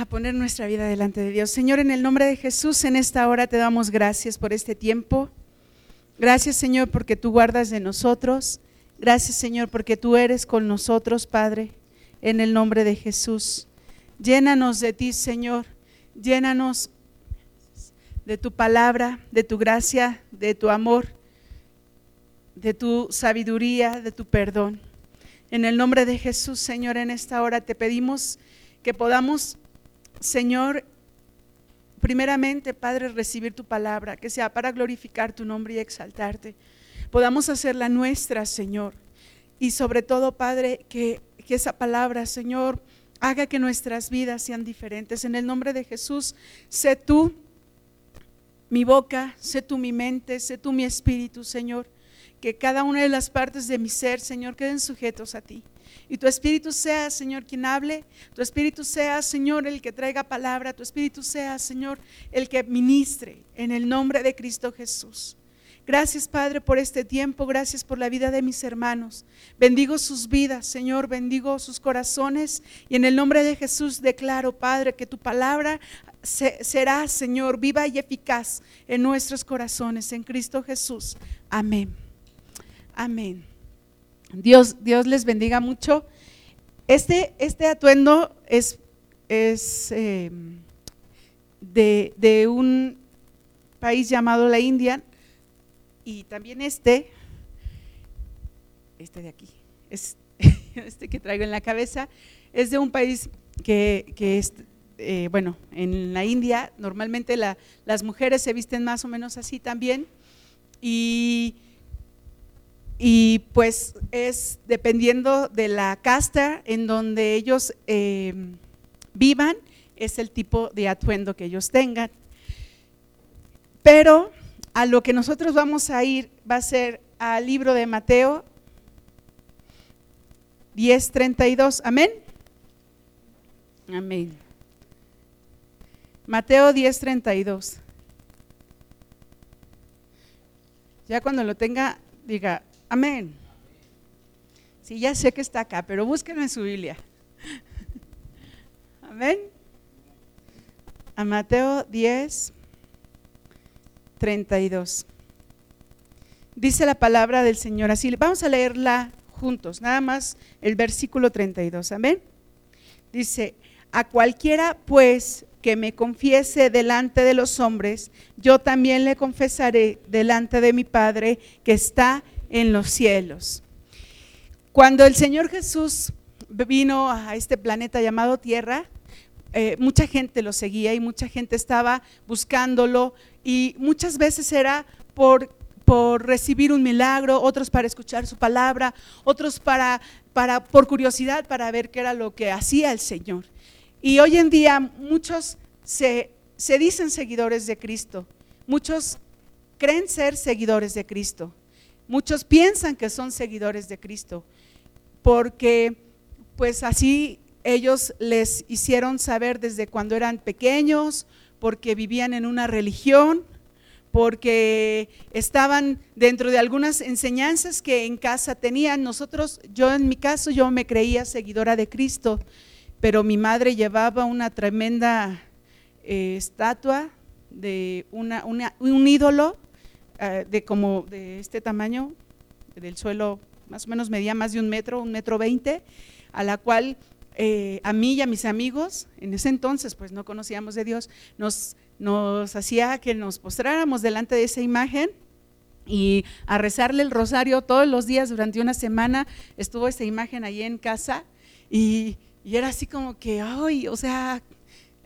a poner nuestra vida delante de Dios. Señor, en el nombre de Jesús, en esta hora te damos gracias por este tiempo. Gracias, Señor, porque tú guardas de nosotros. Gracias, Señor, porque tú eres con nosotros, Padre, en el nombre de Jesús. Llénanos de ti, Señor. Llénanos de tu palabra, de tu gracia, de tu amor, de tu sabiduría, de tu perdón. En el nombre de Jesús, Señor, en esta hora te pedimos que podamos Señor, primeramente, Padre, recibir tu palabra, que sea para glorificar tu nombre y exaltarte. Podamos hacerla nuestra, Señor. Y sobre todo, Padre, que, que esa palabra, Señor, haga que nuestras vidas sean diferentes. En el nombre de Jesús, sé tú mi boca, sé tú mi mente, sé tú mi espíritu, Señor. Que cada una de las partes de mi ser, Señor, queden sujetos a ti. Y tu Espíritu sea, Señor, quien hable. Tu Espíritu sea, Señor, el que traiga palabra. Tu Espíritu sea, Señor, el que ministre en el nombre de Cristo Jesús. Gracias, Padre, por este tiempo. Gracias por la vida de mis hermanos. Bendigo sus vidas, Señor. Bendigo sus corazones. Y en el nombre de Jesús declaro, Padre, que tu palabra será, Señor, viva y eficaz en nuestros corazones. En Cristo Jesús. Amén. Amén. Dios, Dios les bendiga mucho. Este, este atuendo es, es eh, de, de, un país llamado la India y también este, este de aquí, es, este que traigo en la cabeza, es de un país que, que es, eh, bueno, en la India normalmente la, las mujeres se visten más o menos así también y y pues es dependiendo de la casta en donde ellos eh, vivan, es el tipo de atuendo que ellos tengan. Pero a lo que nosotros vamos a ir va a ser al libro de Mateo 10:32. Amén. Amén. Mateo 10:32. Ya cuando lo tenga, diga, Amén. Sí, ya sé que está acá, pero búsquenlo en su Biblia. Amén. A Mateo 10, 32. Dice la palabra del Señor así. Vamos a leerla juntos, nada más el versículo 32. Amén. Dice, a cualquiera pues que me confiese delante de los hombres, yo también le confesaré delante de mi Padre que está en en los cielos. Cuando el Señor Jesús vino a este planeta llamado Tierra, eh, mucha gente lo seguía y mucha gente estaba buscándolo y muchas veces era por, por recibir un milagro, otros para escuchar su palabra, otros para, para, por curiosidad para ver qué era lo que hacía el Señor. Y hoy en día muchos se, se dicen seguidores de Cristo, muchos creen ser seguidores de Cristo, Muchos piensan que son seguidores de Cristo porque pues así ellos les hicieron saber desde cuando eran pequeños, porque vivían en una religión, porque estaban dentro de algunas enseñanzas que en casa tenían. Nosotros, yo en mi caso, yo me creía seguidora de Cristo, pero mi madre llevaba una tremenda eh, estatua de un ídolo eh, de como de este tamaño, del suelo más o menos medía más de un metro, un metro veinte, a la cual eh, a mí y a mis amigos, en ese entonces pues no conocíamos de Dios, nos, nos hacía que nos postráramos delante de esa imagen y a rezarle el rosario todos los días durante una semana. Estuvo esa imagen ahí en casa y, y era así como que, ay, o sea,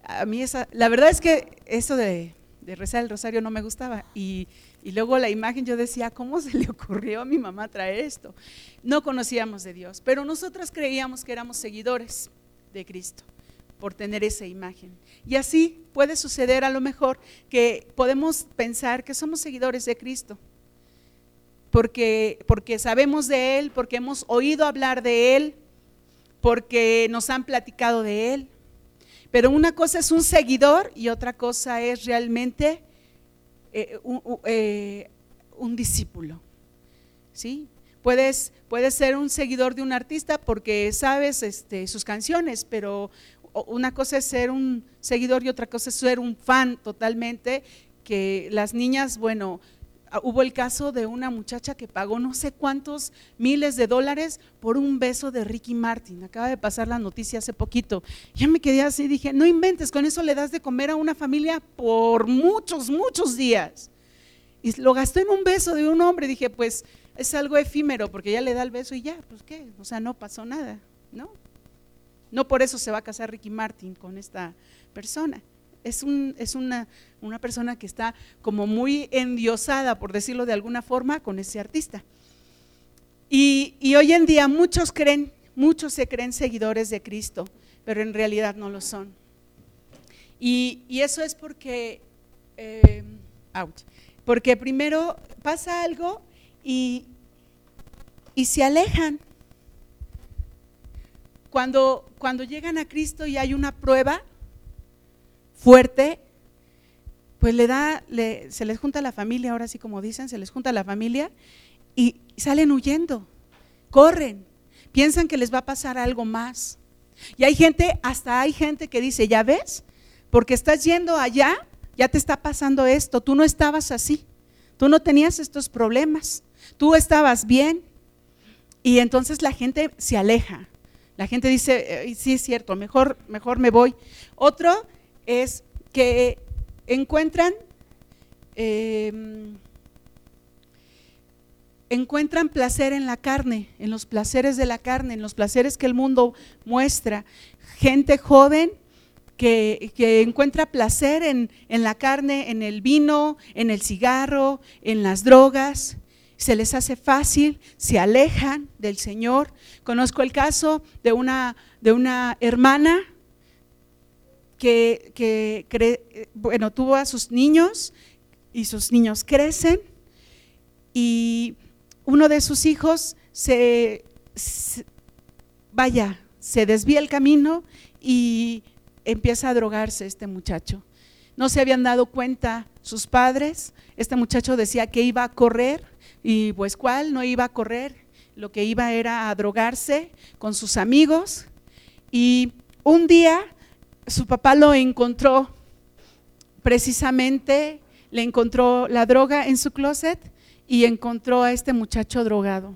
a mí esa, la verdad es que eso de, de rezar el rosario no me gustaba y y luego la imagen yo decía, ¿cómo se le ocurrió a mi mamá traer esto? No conocíamos de Dios, pero nosotras creíamos que éramos seguidores de Cristo por tener esa imagen. Y así puede suceder a lo mejor que podemos pensar que somos seguidores de Cristo, porque, porque sabemos de Él, porque hemos oído hablar de Él, porque nos han platicado de Él. Pero una cosa es un seguidor y otra cosa es realmente eh, eh, un, discípulo. ¿sí? Puedes, ser un seguidor de un artista porque sabes este, sus canciones, pero una cosa es ser un seguidor y otra cosa es ser un fan totalmente, que las niñas, bueno, hubo el caso de una muchacha que pagó no sé cuántos miles de dólares por un beso de Ricky Martin. Acaba de pasar la noticia hace poquito. Ya me quedé así, dije, no inventes, con eso le das de comer a una familia por muchos, muchos días. Y lo gastó en un beso de un hombre. Dije, pues es algo efímero, porque ya le da el beso y ya, pues qué, o sea, no pasó nada, ¿no? No por eso se va a casar Ricky Martin con esta persona. Es, un, es una, una persona que está como muy endiosada, por decirlo de alguna forma, con ese artista. Y, y, hoy en día muchos creen, muchos se creen seguidores de Cristo, pero en realidad no lo son. Y, y eso es porque, eh, porque primero pasa algo y, y se alejan. Cuando, cuando llegan a Cristo y hay una prueba fuerte, pues le da, se les junta la familia, ahora sí como dicen, se les junta la familia y salen huyendo, corren, piensan que les va a pasar algo más. Y hay gente, hasta hay gente que dice, ya ves, porque estás yendo allá, ya te está pasando esto, tú no estabas así, tú no tenías estos problemas, tú estabas bien. Y entonces la gente se aleja. La gente dice, sí es cierto, mejor, mejor me voy. Otro es que encuentran, em, encuentran placer en la carne, en los placeres de la carne, en los placeres que el mundo muestra. Gente joven que, que, encuentra placer en, en, la carne, en el vino, en el cigarro, en las drogas se les hace fácil, se alejan del Señor. Conozco el caso de una, de una hermana que, bueno, tuvo a sus niños y sus niños crecen y uno de sus hijos se, vaya, se desvía el camino y empieza a drogarse este muchacho. No se habían dado cuenta sus padres. Este muchacho decía que iba a correr y pues cuál, no iba a correr, lo que iba era a drogarse con sus amigos. Y un día su papá lo encontró, precisamente le encontró la droga en su closet y encontró a este muchacho drogado.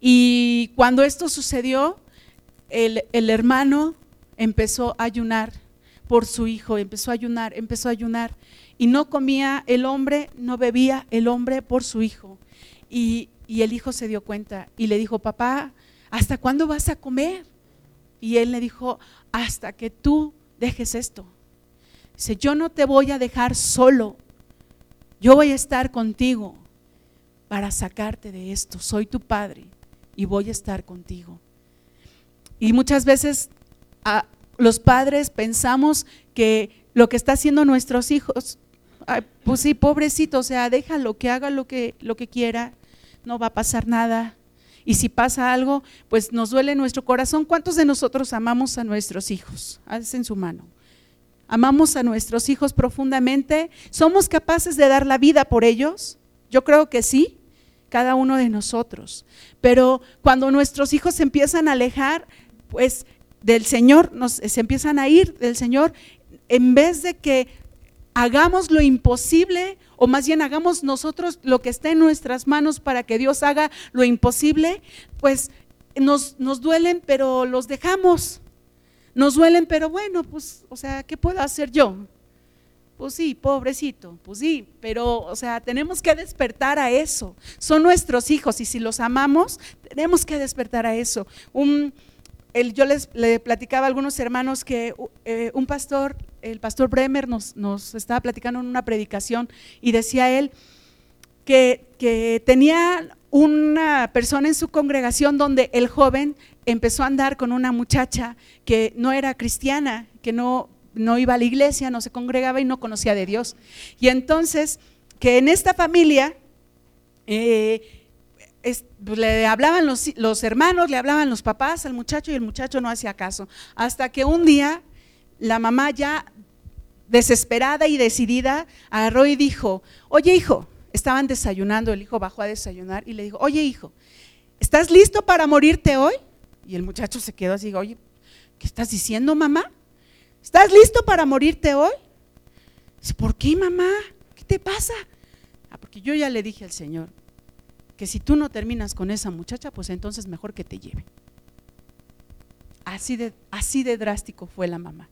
Y cuando esto sucedió, el, el hermano empezó a ayunar por su hijo, empezó a ayunar, empezó a ayunar. Y no comía el hombre, no bebía el hombre por su hijo. Y, el hijo se dio cuenta y le dijo, papá, ¿hasta cuándo vas a comer? Y él le dijo, hasta que tú dejes esto. Dice, yo no te voy a dejar solo, yo voy a estar contigo para sacarte de esto. Soy tu padre y voy a estar contigo. Y muchas veces a los padres pensamos que lo que está haciendo nuestros hijos pues sí, pobrecito, o sea, déjalo que haga lo que, lo que quiera, no va a pasar nada. Y si pasa algo, pues nos duele nuestro corazón. ¿Cuántos de nosotros amamos a nuestros hijos? en su mano. ¿Amamos a nuestros hijos profundamente? ¿Somos capaces de dar la vida por ellos? Yo creo que sí, cada uno de nosotros. Pero cuando nuestros hijos se empiezan a alejar, pues del Señor, nos, se empiezan a ir del Señor, en vez de que hagamos lo imposible o más bien hagamos nosotros lo que esté en nuestras manos para que Dios haga lo imposible, pues nos, nos duelen, pero los dejamos. Nos duelen, pero bueno, pues, o sea, ¿qué puedo hacer yo? Pues sí, pobrecito, pues sí, pero, o sea, tenemos que despertar a eso. Son nuestros hijos y si los amamos, tenemos que despertar a eso. Un, yo les le platicaba a algunos hermanos que eh, un pastor, el pastor Bremer, nos, estaba platicando en una predicación y decía él que, tenía una persona en su congregación donde el joven empezó a andar con una muchacha que no era cristiana, que no, no iba a la iglesia, no se congregaba y no conocía de Dios. Y entonces, que en esta familia eh, pues, le hablaban los, hermanos, le hablaban los papás al muchacho y el muchacho no hacía caso. Hasta que un día la mamá ya desesperada y decidida agarró y dijo, oye hijo, estaban desayunando, el hijo bajó a desayunar y le dijo, oye hijo, ¿estás listo para morirte hoy? Y el muchacho se quedó así, oye, ¿Qué estás diciendo, mamá? ¿Estás listo para morirte hoy? ¿Por qué, mamá? ¿Qué te pasa? Ah, porque yo ya le dije al Señor que si tú no terminas con esa muchacha, pues entonces mejor que te lleve. Así así de drástico fue la mamá.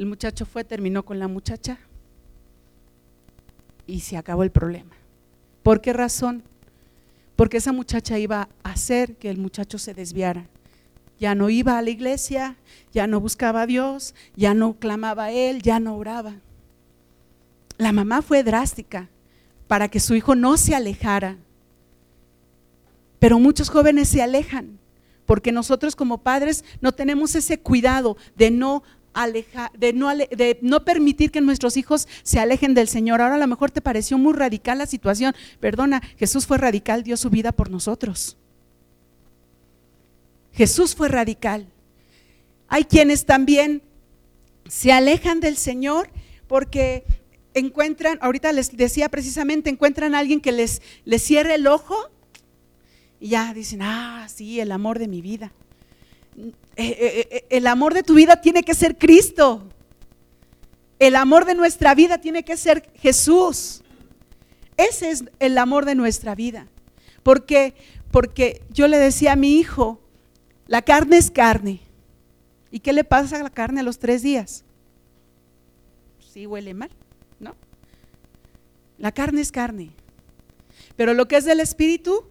El muchacho fue, terminó con la muchacha y se acabó el problema. ¿Por qué razón? Porque esa muchacha iba a hacer que el muchacho se desviara. Ya no iba a la iglesia, ya no buscaba a Dios, ya no clamaba a Él, ya no oraba. La mamá fue drástica para que su hijo no se alejara. Pero muchos jóvenes se alejan porque nosotros como padres no tenemos ese cuidado de no alejar, de no, de no permitir que nuestros hijos se alejen del Señor. Ahora a lo mejor te pareció muy radical la situación. Perdona, Jesús fue radical, dio su vida por nosotros. Jesús fue radical. Hay quienes también se alejan del Señor porque encuentran, ahorita les decía precisamente, encuentran a alguien que les, les cierre el ojo y ya dicen, ah, sí, el amor de mi vida. Eh, eh, eh, el amor de tu vida tiene que ser Cristo. El amor de nuestra vida tiene que ser Jesús. Ese es el amor de nuestra vida. Porque, porque yo le decía a mi hijo, la carne es carne. ¿Y qué le pasa a la carne a los tres días? Sí huele mal, ¿no? La carne es carne. Pero lo que es del espíritu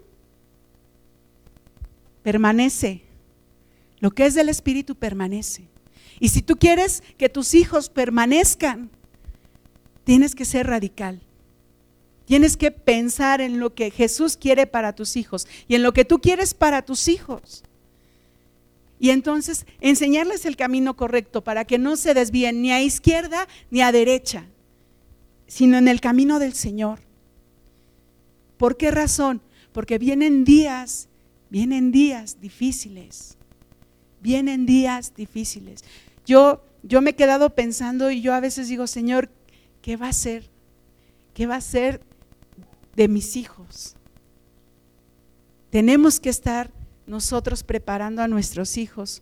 permanece lo que es del Espíritu permanece. Y si tú quieres que tus hijos permanezcan, tienes que ser radical. Tienes que pensar en lo que Jesús quiere para tus hijos y en lo que tú quieres para tus hijos. Y entonces enseñarles el camino correcto para que no se desvíen ni a izquierda ni a derecha, sino en el camino del Señor. ¿Por qué razón? Porque vienen días, vienen días difíciles vienen días difíciles. Yo, yo me he quedado pensando y yo a veces digo, Señor, ¿qué va a ser? ¿Qué va a ser de mis hijos? Tenemos que estar nosotros preparando a nuestros hijos.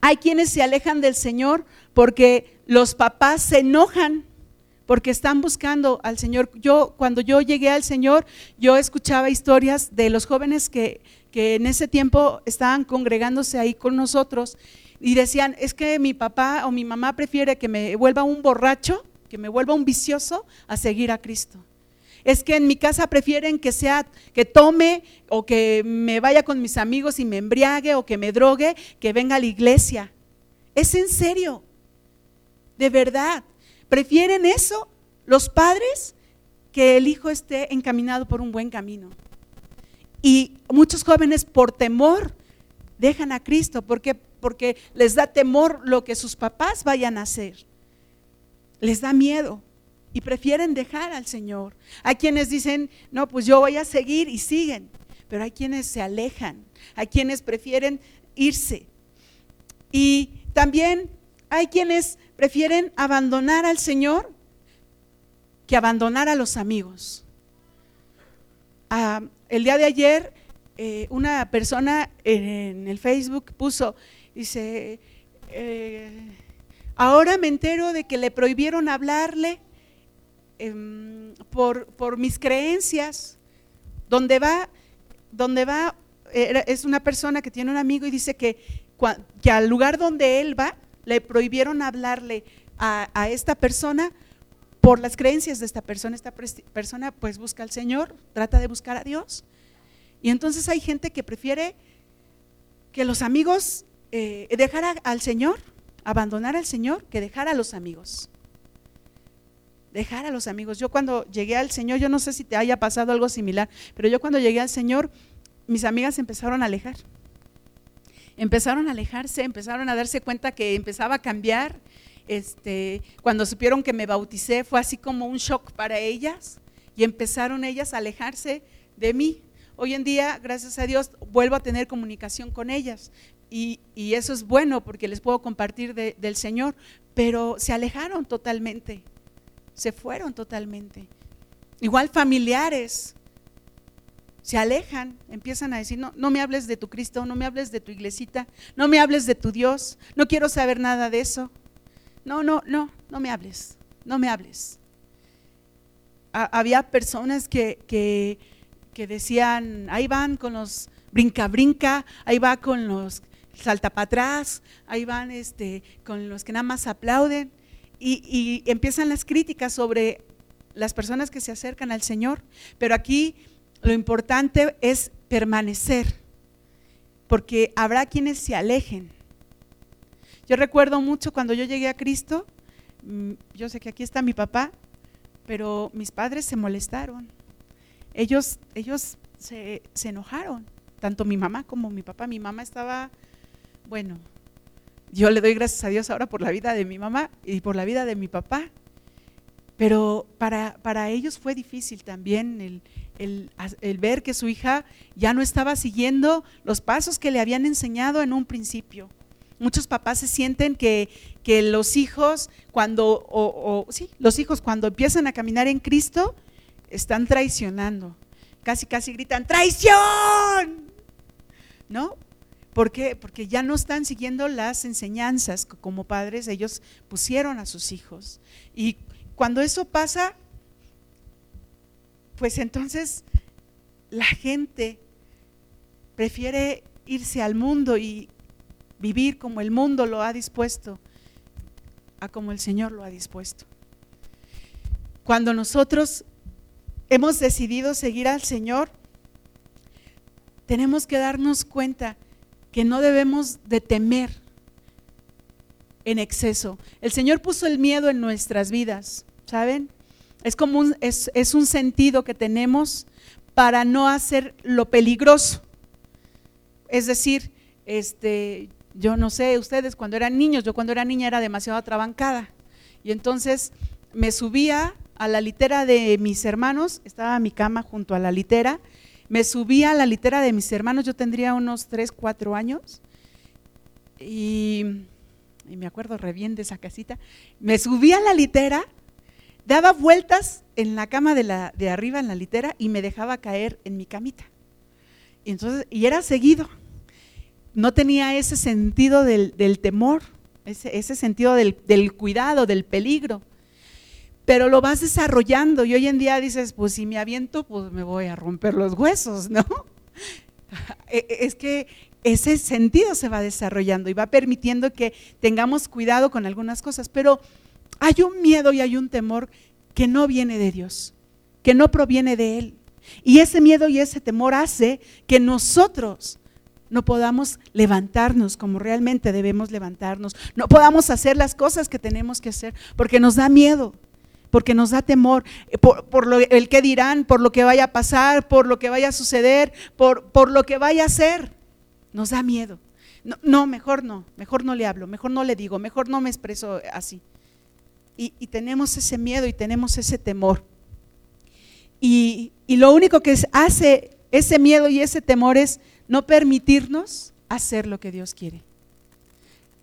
Hay quienes se alejan del Señor porque los papás se enojan porque están buscando al Señor. Yo cuando yo llegué al Señor, yo escuchaba historias de los jóvenes que que en ese tiempo estaban congregándose ahí con nosotros y decían, es que mi papá o mi mamá prefiere que me vuelva un borracho, que me vuelva un vicioso, a seguir a Cristo. Es que en mi casa prefieren que sea, que tome o que me vaya con mis amigos y me embriague o que me drogue, que venga a la iglesia. Es en serio, de verdad. Prefieren eso los padres que el hijo esté encaminado por un buen camino. Y muchos jóvenes por temor dejan a Cristo, porque porque les da temor lo que sus papás vayan a hacer. Les da miedo y prefieren dejar al Señor. Hay quienes dicen, "No, pues yo voy a seguir" y siguen, pero hay quienes se alejan, hay quienes prefieren irse. Y también hay quienes prefieren abandonar al Señor que abandonar a los amigos. Ah, el día de ayer eh, una persona en el Facebook puso, dice, eh, ahora me entero de que le prohibieron hablarle em, por, mis creencias, donde va, donde va, es una persona que tiene un amigo y dice que, que al lugar donde él va, le prohibieron hablarle a, a esta persona por las creencias de esta persona. Esta persona pues busca al Señor, trata de buscar a Dios. Y entonces hay gente que prefiere que los amigos, eh, dejar al Señor, abandonar al Señor, que dejar a los amigos. Dejar a los amigos. Yo cuando llegué al Señor, yo no sé si te haya pasado algo similar, pero yo cuando llegué al Señor, mis amigas empezaron a alejar. Empezaron a alejarse, empezaron a darse cuenta que empezaba a cambiar, este, cuando supieron que me bauticé fue así como un shock para ellas y empezaron ellas a alejarse de mí. Hoy en día, gracias a Dios, vuelvo a tener comunicación con ellas y, eso es bueno porque les puedo compartir del Señor, pero se alejaron totalmente, se fueron totalmente. Igual familiares, se alejan, empiezan a decir, no, no me hables de tu Cristo, no me hables de tu iglesita, no me hables de tu Dios, no quiero saber nada de eso. No, no, no, no me hables, no me hables. había personas que, que, que decían, ahí van con los brinca, brinca, ahí va con los salta para atrás, ahí van este, con los que nada más aplauden. Y, y, empiezan las críticas sobre las personas que se acercan al Señor. Pero aquí lo importante es permanecer, porque habrá quienes se alejen. Yo recuerdo mucho cuando yo llegué a Cristo, mm, yo sé que aquí está mi papá, pero mis padres se molestaron. Ellos, ellos se, enojaron, tanto mi mamá como mi papá. Mi mamá estaba, bueno, yo le doy gracias a Dios ahora por la vida de mi mamá y por la vida de mi papá, pero para, para ellos fue difícil también el, ver que su hija ya no estaba siguiendo los pasos que le habían enseñado en un principio. Muchos papás se sienten que, que los hijos cuando, o, sí, los hijos cuando empiezan a caminar en Cristo, están traicionando. Casi, casi gritan, traición. ¿No? ¿Por qué? Porque ya no están siguiendo las enseñanzas que como padres ellos pusieron a sus hijos. Y cuando eso pasa, pues entonces la gente prefiere irse al mundo y vivir como el mundo lo ha dispuesto, a como el Señor lo ha dispuesto. Cuando nosotros hemos decidido seguir al Señor, tenemos que darnos cuenta que no debemos de temer en exceso. El Señor puso el miedo en nuestras vidas. ¿saben? Es como un, es, es un sentido que tenemos para no hacer lo peligroso. Es decir, este, yo no sé, ustedes cuando eran niños, yo cuando era niña era demasiado atrabancada. Y entonces me subía a la litera de mis hermanos, estaba mi cama junto a la litera, me subía a la litera de mis hermanos, yo tendría unos 3, 4 años, y, y me acuerdo re bien de esa casita, me subía a la litera daba vueltas en la cama de, la, de arriba, en la litera, y me dejaba caer en mi camita. Y, entonces, y era seguido. No tenía ese sentido del, temor, ese, sentido del, del, cuidado, del peligro. Pero lo vas desarrollando y hoy en día dices, pues si me aviento, pues me voy a romper los huesos, ¿no? E, e, es que ese sentido se va desarrollando y va permitiendo que tengamos cuidado con algunas cosas, pero hay un miedo y hay un temor que no viene de Dios, que no proviene de Él. Y ese miedo y ese temor hace que nosotros no podamos levantarnos como realmente debemos levantarnos, no podamos hacer las cosas que tenemos que hacer, porque nos da miedo, porque nos da temor, eh, por, lo, el que dirán, por lo que vaya a pasar, por lo que vaya a suceder, por, por lo que vaya a ser, nos da miedo. no, mejor no, mejor no le hablo, mejor no le digo, mejor no me expreso así y, tenemos ese miedo y tenemos ese temor. Y, y lo único que hace ese miedo y ese temor es no permitirnos hacer lo que Dios quiere.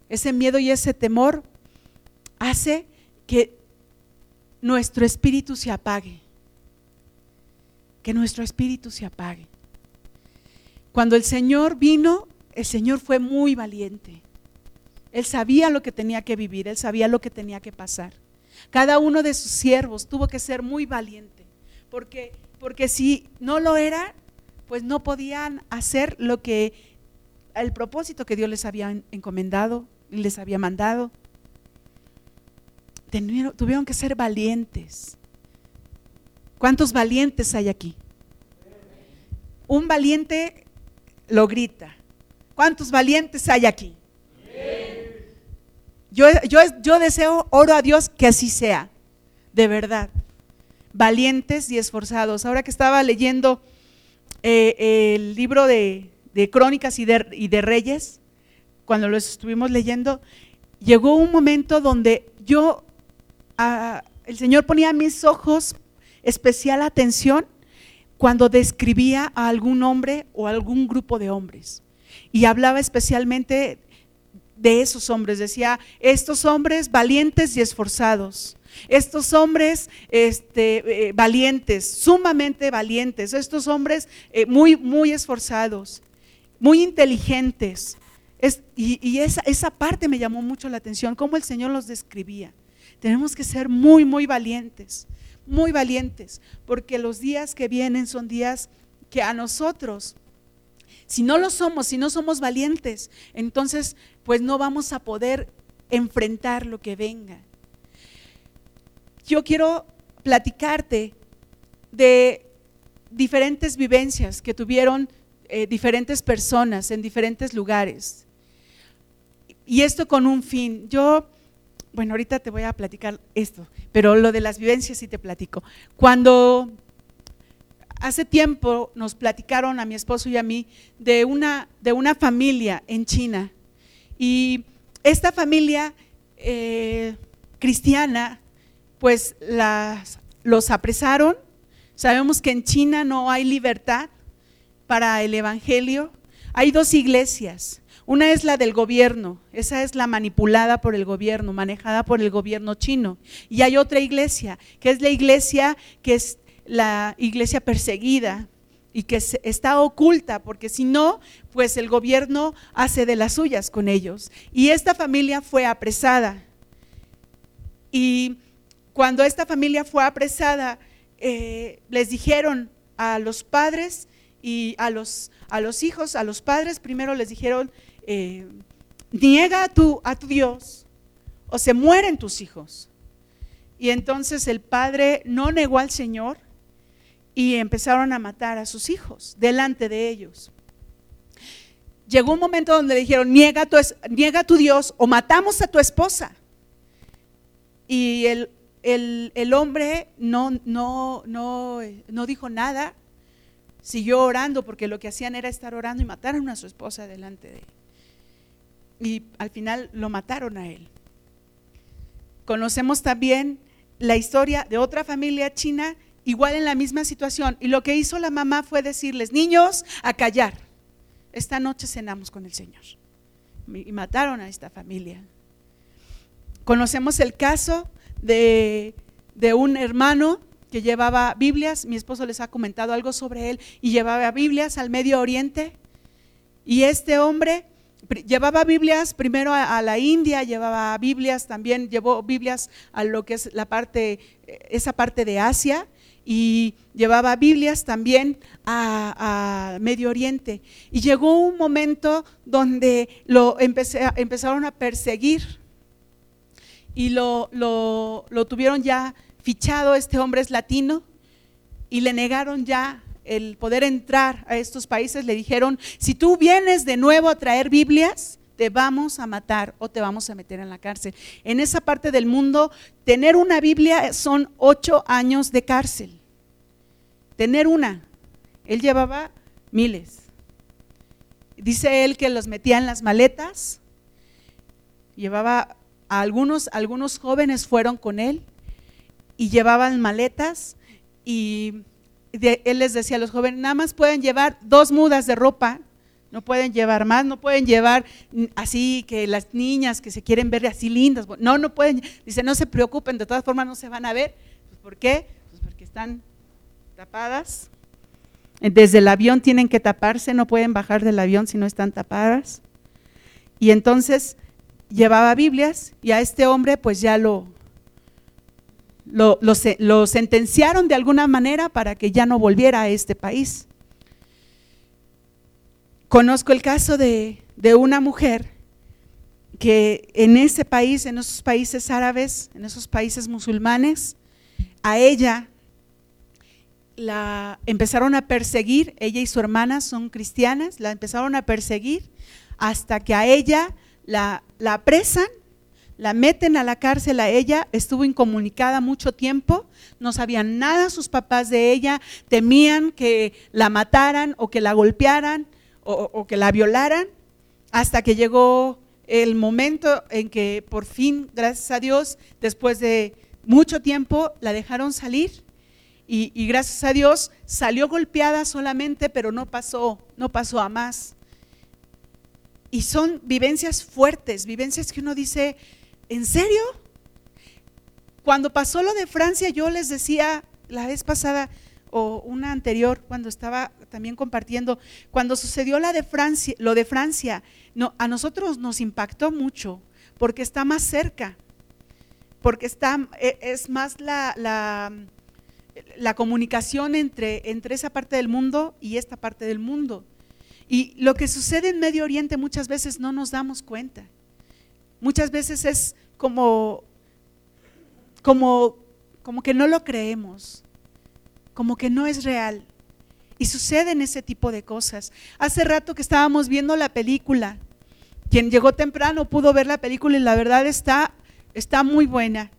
Ese miedo y ese temor hace que nuestro espíritu se apague. Que nuestro espíritu se apague. Cuando el Señor vino, el Señor fue muy valiente. Él sabía lo que tenía que vivir, él sabía lo que tenía que pasar. Cada uno de sus siervos tuvo que ser muy valiente, porque, porque si no lo era, pues no podían hacer lo que el propósito que Dios les había encomendado y les había mandado. tuvieron que ser valientes. ¿Cuántos valientes hay aquí? Un valiente lo grita. ¿Cuántos valientes hay aquí? Yo, yo, deseo, oro a Dios que así sea, de verdad. Valientes y esforzados. Ahora que estaba leyendo eh, el libro de, Crónicas y de, Reyes, cuando lo estuvimos leyendo, llegó un momento donde yo, el Señor ponía mis ojos especial atención cuando describía a algún hombre o algún grupo de hombres. Y hablaba especialmente de esos hombres. Decía, estos hombres valientes y esforzados. Estos hombres este, eh, valientes, sumamente valientes, estos hombres eh, muy, muy esforzados, muy inteligentes. y, esa, esa parte me llamó mucho la atención, cómo el Señor los describía. Tenemos que ser muy, muy valientes, muy valientes, porque los días que vienen son días que a nosotros, si no lo somos, si no somos valientes, entonces pues no vamos a poder enfrentar lo que venga. Yo quiero platicarte de diferentes vivencias que tuvieron eh, diferentes personas en diferentes lugares. Y esto con un fin. Yo, bueno, ahorita te voy a platicar esto, pero lo de las vivencias sí te platico. Cuando hace tiempo nos platicaron a mi esposo y a mí de una, de una familia en China. Y esta familia eh, cristiana, pues los apresaron. Sabemos que en China no hay libertad para el Evangelio. Hay dos iglesias. Una es la del gobierno, esa es la manipulada por el gobierno, manejada por el gobierno chino. Y hay otra iglesia, que es la iglesia que es la iglesia perseguida, y que está oculta, porque si no, pues el gobierno hace de las suyas con ellos. Y esta familia fue apresada. Y cuando esta familia fue apresada, eh, les dijeron a los padres y a los, a los hijos, a los padres primero les dijeron, eh, niega a tu, a tu Dios o se mueren tus hijos. Y entonces el padre no negó al Señor, y empezaron a matar a sus hijos delante de ellos. Llegó un momento donde le dijeron, niega, tu, niega a tu Dios o matamos a tu esposa. Y el, el, hombre no, no, no, no dijo nada, siguió orando porque lo que hacían era estar orando y mataron a su esposa delante de él. Y al final lo mataron a él. Conocemos también la historia de otra familia china igual en la misma situación. Y lo que hizo la mamá fue decirles, niños, a callar. Esta noche cenamos con el Señor. Y mataron a esta familia. Conocemos el caso de, de un hermano que llevaba Biblias, mi esposo les ha comentado algo sobre él, y llevaba Biblias al Medio Oriente. Y este hombre llevaba Biblias primero a, la India, llevaba Biblias también, llevó Biblias a lo que es la parte, esa parte de Asia, y llevaba Biblias también a, Medio Oriente. Y llegó un momento donde lo empezaron a perseguir y lo, lo, lo tuvieron ya fichado, este hombre es latino, y le negaron ya el poder entrar a estos países. Le dijeron, si tú vienes de nuevo a traer Biblias, te vamos a matar o te vamos a meter en la cárcel. En esa parte del mundo, tener una Biblia son ocho años de cárcel. Tener una. Él llevaba miles. Dice él que los metía en las maletas. Llevaba algunos, algunos jóvenes fueron con él y llevaban maletas y él les decía a los jóvenes, nada más pueden llevar dos mudas de ropa no pueden llevar más, no pueden llevar así que las niñas que se quieren ver así lindas, no, no pueden, dice, no se preocupen, de todas formas no se van a ver. Pues, ¿Por qué? Pues porque están tapadas. Desde el avión tienen que taparse, no pueden bajar del avión si no están tapadas. Y entonces llevaba Biblias y a este hombre pues ya lo, lo, lo sentenciaron de alguna manera para que ya no volviera a este país. Conozco el caso de, una mujer que en ese país, en esos países árabes, en esos países musulmanes, a ella la empezaron a perseguir, ella y su hermana son cristianas, la empezaron a perseguir hasta que a ella la, apresan, la meten a la cárcel a ella, estuvo incomunicada mucho tiempo, no sabían nada sus papás de ella, temían que la mataran o que la golpearan, o, que la violaran, hasta que llegó el momento en que por fin, gracias a Dios, después de mucho tiempo, la dejaron salir. Y, gracias a Dios salió golpeada solamente, pero no pasó, no pasó a más. Y son vivencias fuertes, vivencias que uno dice, ¿en serio? cuando pasó lo de Francia, yo les decía la vez pasada o una anterior, cuando estaba también compartiendo, cuando sucedió la de Francia, lo de Francia, no, a nosotros nos impactó mucho porque está más cerca, porque está, e, es más la, la, la comunicación entre, entre esa parte del mundo y esta parte del mundo. Y lo que sucede en Medio Oriente muchas veces no nos damos cuenta. Muchas veces es como, como, como que no lo creemos, como que no es real. Y suceden ese tipo de cosas. Hace rato que estábamos viendo la película. Quien llegó temprano pudo ver la película y la verdad está, está muy buena.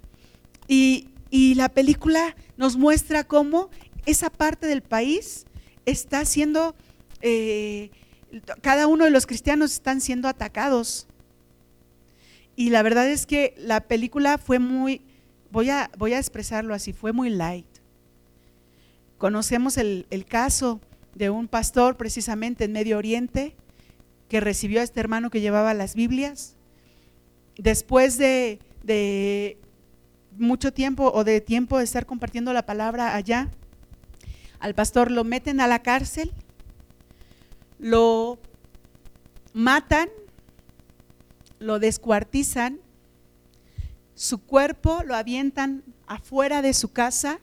Y, y la película nos muestra cómo esa parte del país está siendo, eh, cada uno de los cristianos están siendo atacados. Y la verdad es que la película fue muy, voy a, voy a expresarlo así, fue muy light. Conocemos el, el caso de un pastor precisamente en Medio Oriente que recibió a este hermano que llevaba las Biblias. Después de, de mucho tiempo o de tiempo de estar compartiendo la palabra allá, al pastor lo meten a la cárcel, lo matan, lo descuartizan, su cuerpo lo avientan afuera de su casa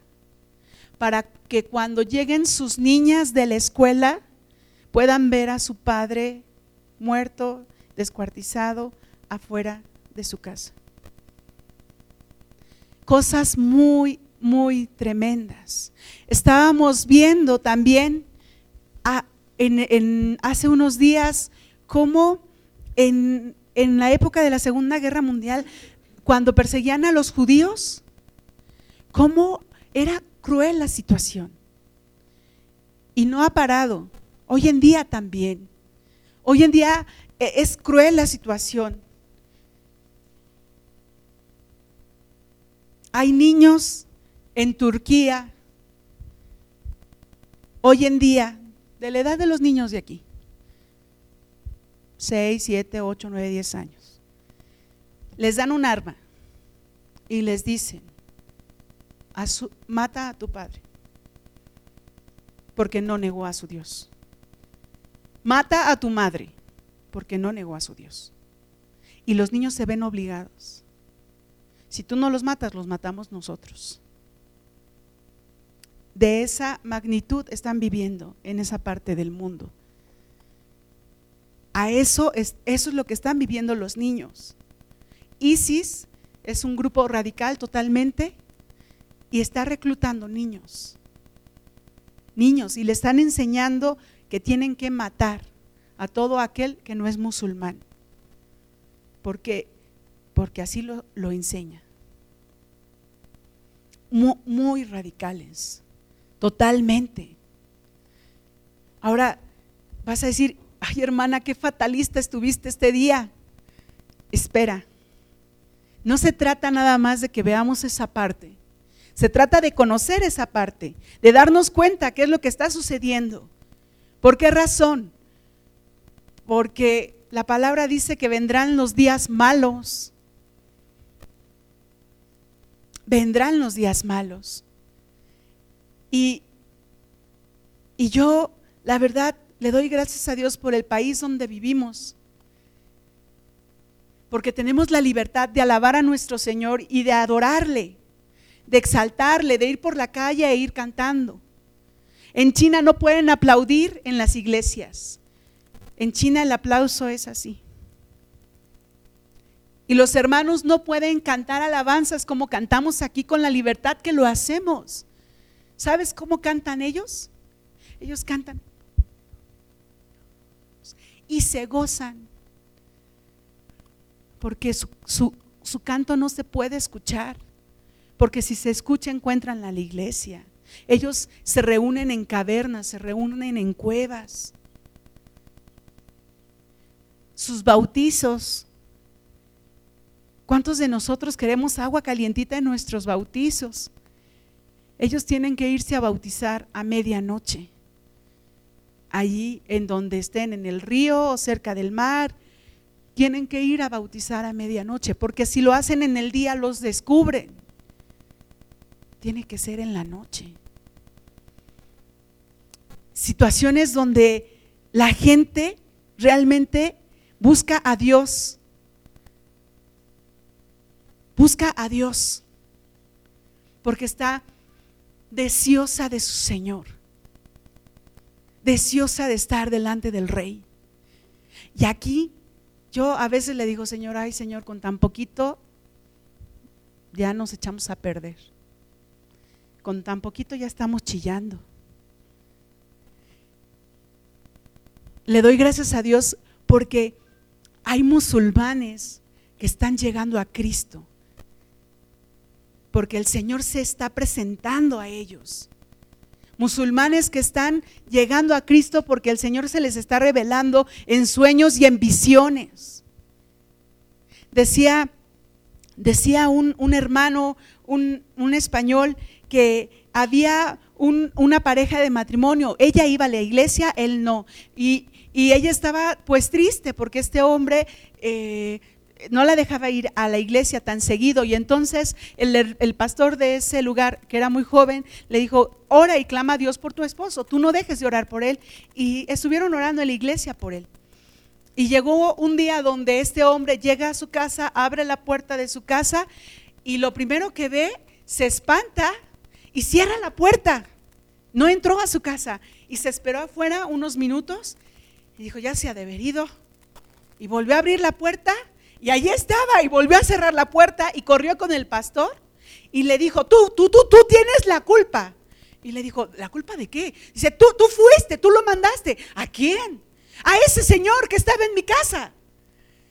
para que cuando lleguen sus niñas de la escuela puedan ver a su padre muerto, descuartizado, afuera de su casa cosas muy, muy tremendas. Estábamos viendo también hace unos días cómo en, en la época de la Segunda Guerra Mundial, cuando perseguían a los judíos, cómo era cruel la situación. Y no ha parado. Hoy en día también. Hoy en día eh, es cruel la situación. Hay niños en Turquía hoy en día, de la edad de los niños de aquí, 6, 7, 8, 9, 10 años, les dan un arma y les dicen, mata a tu padre, porque no negó a su Dios. Mata a tu madre, porque no negó a su Dios. Y los niños se ven obligados si tú no los matas, los matamos nosotros. De esa magnitud están viviendo en esa parte del mundo. A eso es, eso es lo que están viviendo los niños. ISIS es un grupo radical totalmente y está reclutando niños. Niños y le están enseñando que tienen que matar a todo aquel que no es musulmán. Porque porque así lo, lo enseña. Muy, radicales, totalmente. Ahora vas a decir, ay hermana, qué fatalista estuviste este día. Espera, no se trata nada más de que veamos esa parte. Se trata de conocer esa parte, de darnos cuenta qué es lo que está sucediendo. ¿Por qué razón? Porque la palabra dice que vendrán los días malos vendrán los días malos. Y, y yo, la verdad, le doy gracias a Dios por el país donde vivimos, porque tenemos la libertad de alabar a nuestro Señor y de adorarle, de exaltarle, de ir por la calle e ir cantando. En China no pueden aplaudir en las iglesias. En China el aplauso es así. Y los hermanos no pueden cantar alabanzas como cantamos aquí con la libertad que lo hacemos. ¿Sabes cómo cantan ellos? Ellos cantan y se gozan porque su, canto no se puede escuchar, porque si se escucha encuentran la iglesia. Ellos se reúnen en cavernas, se reúnen en cuevas. Sus bautizos ¿Cuántos de nosotros queremos agua calientita en nuestros bautizos? Ellos tienen que irse a bautizar a medianoche, allí en donde estén, en el río o cerca del mar, tienen que ir a bautizar a medianoche, porque si lo hacen en el día los descubren. tiene que ser en la noche. Situaciones donde la gente realmente busca a Dios. Busca a Dios. Porque está deseosa de su Señor. Deseosa de estar delante del Rey. Y aquí yo a veces le digo, Señor, ay Señor, con tan poquito ya nos echamos a perder. Con tan poquito ya estamos chillando. Le doy gracias a Dios porque hay musulmanes que están llegando a Cristo. Porque el Señor se está presentando a ellos. Musulmanes que están llegando a Cristo porque el Señor se les está revelando en sueños y en visiones. Decía, decía un, hermano, un, español, que había una pareja de matrimonio. Ella iba a la iglesia, él no. Y, ella estaba pues triste porque este hombre eh, no la dejaba ir a la iglesia tan seguido y entonces el, pastor de ese lugar, que era muy joven, le dijo, ora y clama a Dios por tu esposo, tú no dejes de orar por él. Y estuvieron orando en la iglesia por él. Y llegó un día donde este hombre llega a su casa, abre la puerta de su casa y lo primero que ve, se espanta y cierra la puerta. No entró a su casa y se esperó afuera unos minutos y dijo, ya se ha deberido. Y volvió a abrir la puerta y allí estaba y volvió a cerrar la puerta y corrió con el pastor y le dijo, tú, tú, tú, tú tienes la culpa. Y le dijo, ¿la culpa de qué? Dice, tú, tú fuiste, tú lo mandaste. ¿A quién? A ese señor que estaba en mi casa.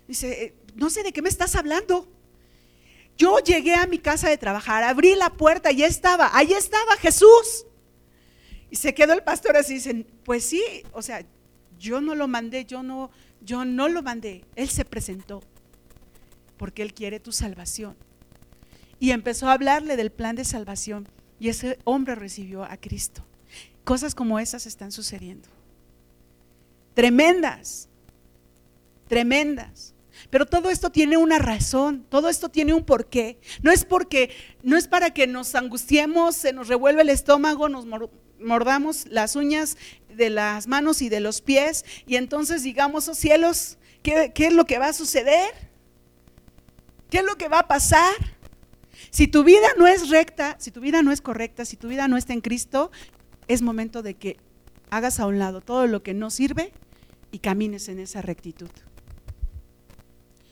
Dice, eh, no sé de qué me estás hablando. Yo llegué a mi casa de trabajar, abrí la puerta y estaba, ahí estaba Jesús. Y se quedó el pastor así, dicen, pues sí, o sea, yo no lo mandé, yo no, yo no lo mandé, él se presentó porque Él quiere tu salvación. Y empezó a hablarle del plan de salvación y ese hombre recibió a Cristo. Cosas como esas están sucediendo. Tremendas, tremendas. Pero todo esto tiene una razón, todo esto tiene un porqué. No es porque, no es para que nos angustiemos, se nos revuelve el estómago, nos mordamos las uñas de las manos y de los pies y entonces digamos, oh cielos, ¿qué, qué es lo que va a suceder? ¿Qué es lo que va a pasar? Si tu vida no es recta, si tu vida no es correcta, si tu vida no está en Cristo, es momento de que hagas a un lado todo lo que no sirve y camines en esa rectitud.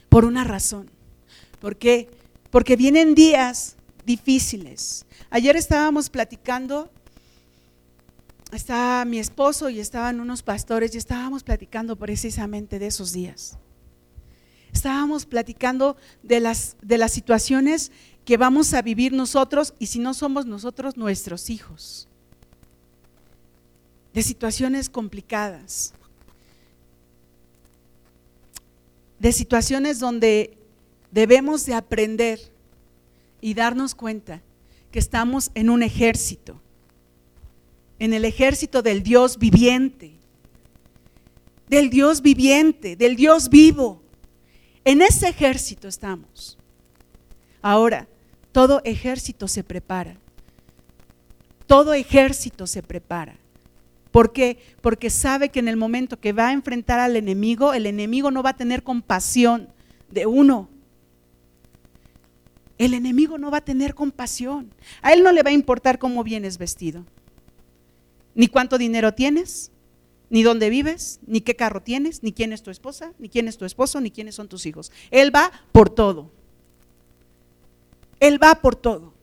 Por una razón. ¿Por qué? Porque vienen días difíciles. Ayer estábamos platicando, estaba mi esposo y estaban unos pastores y estábamos platicando precisamente de esos días estábamos platicando de las, de las situaciones que vamos a vivir nosotros y si no somos nosotros, nuestros hijos. De situaciones complicadas. De situaciones donde debemos de aprender y darnos cuenta que estamos en un ejército, en el ejército del Dios viviente, del Dios viviente, del Dios vivo. En ese ejército estamos. Ahora, todo ejército se prepara. Todo ejército se prepara. ¿Por qué? Porque sabe que en el momento que va a enfrentar al enemigo, el enemigo no va a tener compasión de uno. El enemigo no va a tener compasión. A él no le va a importar cómo vienes vestido, ni cuánto dinero tienes, ni dónde vives, ni qué carro tienes, ni quién es tu esposa, ni quién es tu esposo, ni quiénes son tus hijos. Él va por todo. Él va por todo.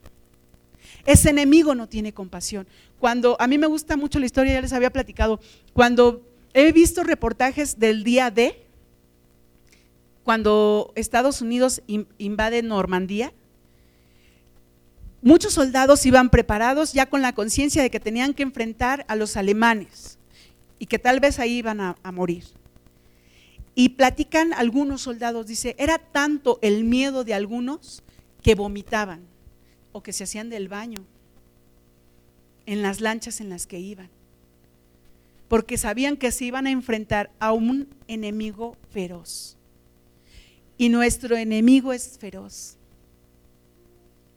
Ese enemigo no tiene compasión. Cuando a mí me gusta mucho la historia, ya les había platicado, cuando he visto reportajes del día D, cuando Estados Unidos invade Normandía, muchos soldados iban preparados ya con la conciencia de que tenían que enfrentar a los alemanes y que tal vez ahí iban a, morir. Y platican algunos soldados, dice, era tanto el miedo de algunos que vomitaban o que se hacían del baño en las lanchas en las que iban, porque sabían que se iban a enfrentar a un enemigo feroz. Y nuestro enemigo es feroz.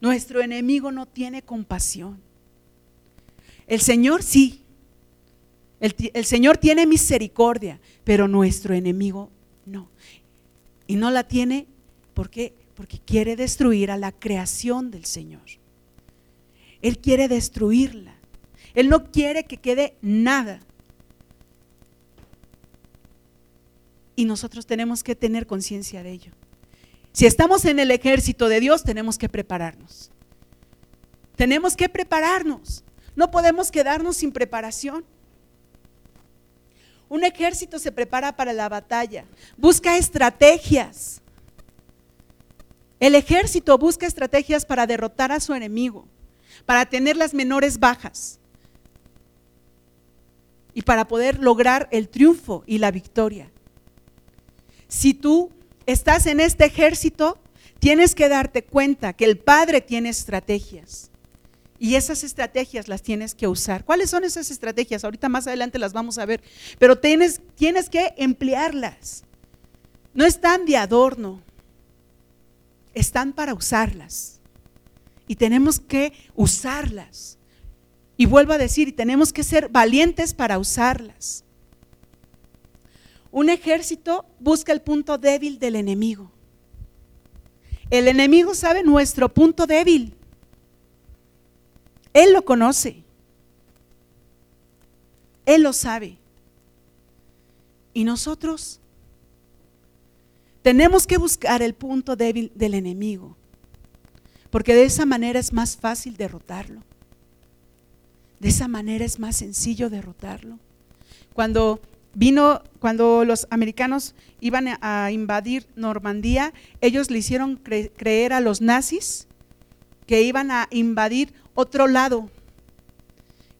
Nuestro enemigo no tiene compasión. El Señor sí. El, Señor tiene misericordia, pero nuestro enemigo no. Y no la tiene porque porque quiere destruir a la creación del Señor. Él quiere destruirla. Él no quiere que quede nada. Y nosotros tenemos que tener conciencia de ello. Si estamos en el ejército de Dios, tenemos que prepararnos. Tenemos que prepararnos. No podemos quedarnos sin preparación. Un ejército se prepara para la batalla, busca estrategias. El ejército busca estrategias para derrotar a su enemigo, para tener las menores bajas y para poder lograr el triunfo y la victoria. Si tú estás en este ejército, tienes que darte cuenta que el Padre tiene estrategias. Y esas estrategias las tienes que usar. ¿Cuáles son esas estrategias? Ahorita más adelante las vamos a ver. Pero tienes, tienes que emplearlas. No están de adorno están para usarlas. Y tenemos que usarlas. Y vuelvo a decir, y tenemos que ser valientes para usarlas. Un ejército busca el punto débil del enemigo. El enemigo sabe nuestro punto débil. Él lo conoce. Él lo sabe. Y nosotros tenemos que buscar el punto débil del enemigo, porque de esa manera es más fácil derrotarlo. De esa manera es más sencillo derrotarlo. Cuando vino, cuando los americanos iban a invadir Normandía, ellos le hicieron creer a los nazis que iban a invadir otro lado,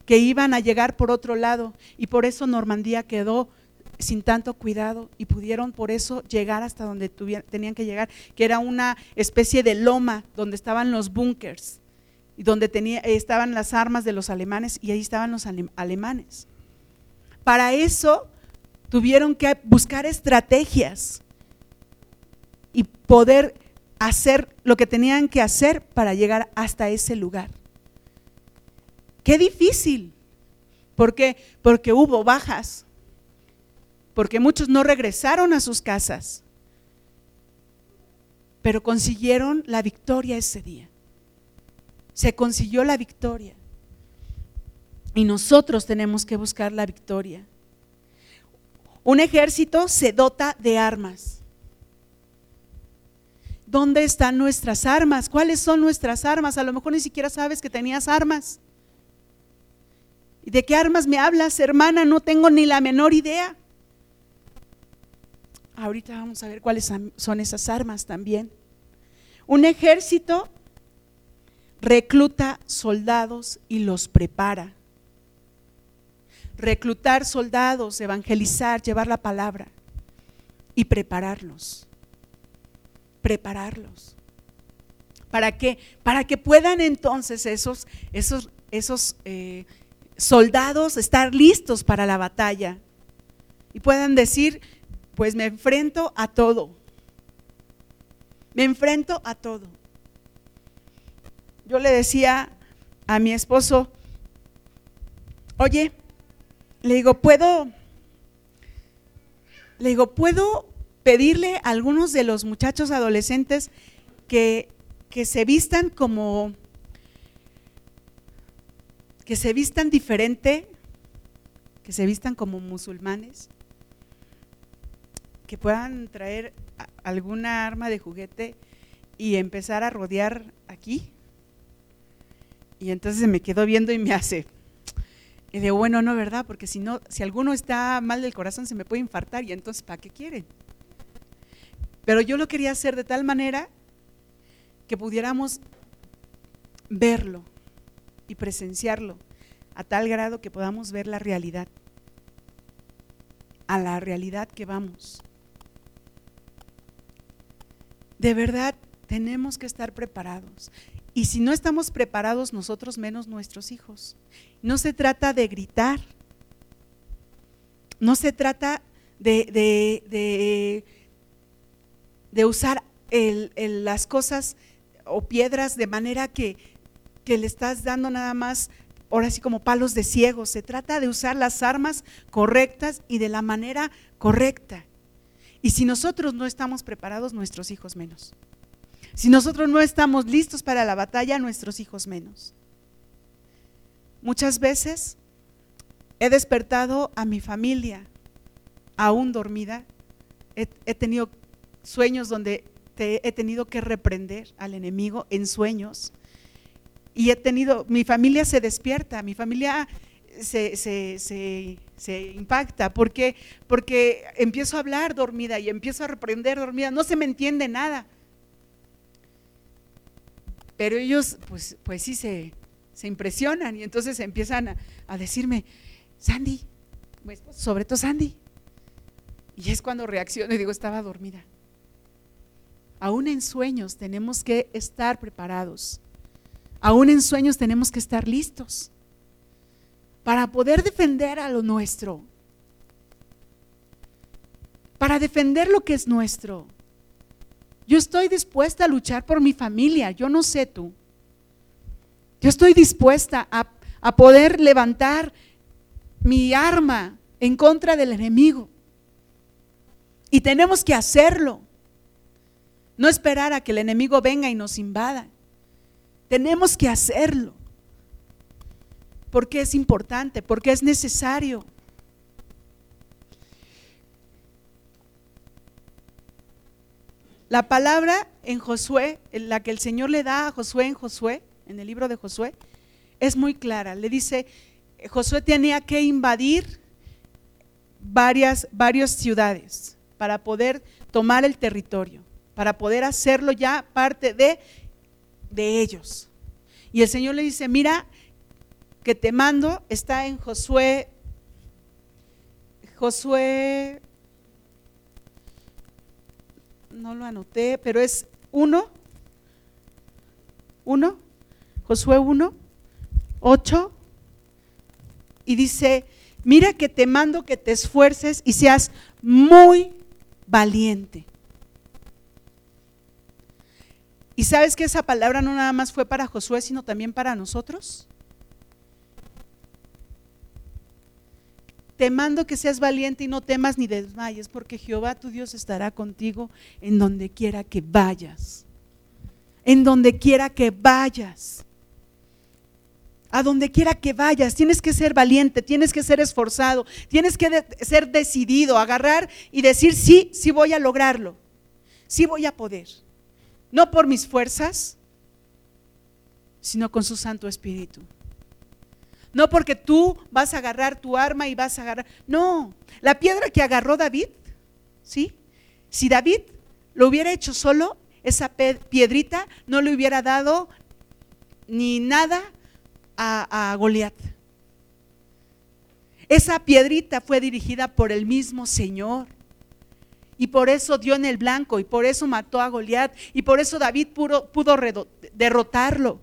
que iban a llegar por otro lado, y por eso Normandía quedó sin tanto cuidado y pudieron por eso llegar hasta donde tenían que llegar, que era una especie de loma donde estaban los búnkers y donde tenía, estaban las armas de los alemanes y ahí estaban los alemanes. Para eso tuvieron que buscar estrategias y poder hacer lo que tenían que hacer para llegar hasta ese lugar. Qué difícil. ¿Por qué? Porque hubo bajas, porque muchos no regresaron a sus casas, pero consiguieron la victoria ese día. Se consiguió la victoria. Y nosotros tenemos que buscar la victoria. Un ejército se dota de armas. ¿Dónde están nuestras armas? ¿Cuáles son nuestras armas? A lo mejor ni siquiera sabes que tenías armas. ¿Y de qué armas me hablas, hermana? No tengo ni la menor idea. Ahorita vamos a ver cuáles son esas armas también. Un ejército recluta soldados y los prepara. Reclutar soldados, evangelizar, llevar la palabra y prepararlos. Prepararlos. ¿Para qué? Para que puedan entonces esos, esos, esos eh, soldados estar listos para la batalla y puedan decir, pues me enfrento a todo. Me enfrento a todo. Yo le decía a mi esposo, oye, le digo, ¿puedo? Le digo, ¿puedo pedirle a algunos de los muchachos adolescentes que, que se vistan como, que se vistan diferente, que se vistan como musulmanes? que puedan traer alguna arma de juguete y empezar a rodear aquí. Y entonces me quedó viendo y me hace, y digo, bueno, no, ¿verdad? Porque si no, si alguno está mal del corazón se me puede infartar y entonces, ¿para qué quieren? Pero yo lo quería hacer de tal manera que pudiéramos verlo y presenciarlo a tal grado que podamos ver la realidad, a la realidad que vamos. De verdad, tenemos que estar preparados. Y si no estamos preparados nosotros, menos nuestros hijos. No se trata de gritar. No se trata de, de, usar las cosas o piedras de manera que, que le estás dando nada más, ahora sí como palos de ciego. Se trata de usar las armas correctas y de la manera correcta. Y si nosotros no estamos preparados, nuestros hijos menos. Si nosotros no estamos listos para la batalla, nuestros hijos menos. Muchas veces he despertado a mi familia aún dormida. He, tenido sueños donde he tenido que reprender al enemigo en sueños. Y he tenido, mi familia se despierta, mi familia se, se, impacta. porque Porque empiezo a hablar dormida y empiezo a reprender dormida. No se me entiende nada. Pero ellos, pues, pues sí se, impresionan y entonces empiezan a, decirme, Sandy, sobre todo Sandy. Y es cuando reacciono y digo, estaba dormida. Aún en sueños tenemos que estar preparados. Aún en sueños tenemos que estar listos para poder defender a lo nuestro. Para defender lo que es nuestro. Yo estoy dispuesta a luchar por mi familia, yo no sé tú. Yo estoy dispuesta a, a poder levantar mi arma en contra del enemigo. Y tenemos que hacerlo. No esperar a que el enemigo venga y nos invada. Tenemos que hacerlo. Porque es importante, porque es necesario. La palabra en Josué, la que el Señor le da a Josué en Josué, en el libro de Josué, es muy clara. Le dice, Josué tenía que invadir varias, varias ciudades para poder tomar el territorio, para poder hacerlo ya parte de, de ellos. Y el Señor le dice, mira, que te mando está en Josué, Josué no lo anoté, pero es uno, uno, Josué 1, 8, y dice, mira que te mando que te esfuerces y seas muy valiente. ¿Y sabes que esa palabra no nada más fue para Josué, sino también para nosotros? Te mando que seas valiente y no temas ni desmayes, porque Jehová tu Dios estará contigo en donde quiera que vayas. En donde quiera que vayas. A donde quiera que vayas, tienes que ser valiente, tienes que ser esforzado, tienes que ser decidido, agarrar y decir, sí, sí voy a lograrlo, sí voy a poder. No por mis fuerzas, sino con su Santo Espíritu. No porque tú vas a agarrar tu arma y vas a agarrar. No, la piedra que agarró David, ¿sí? Si David lo hubiera hecho solo, esa piedrita no le hubiera dado ni nada a, a Goliat. Esa piedrita fue dirigida por el mismo Señor. Y por eso dio en el blanco, y por eso mató a Goliat, y por eso David pudo, pudo derrotarlo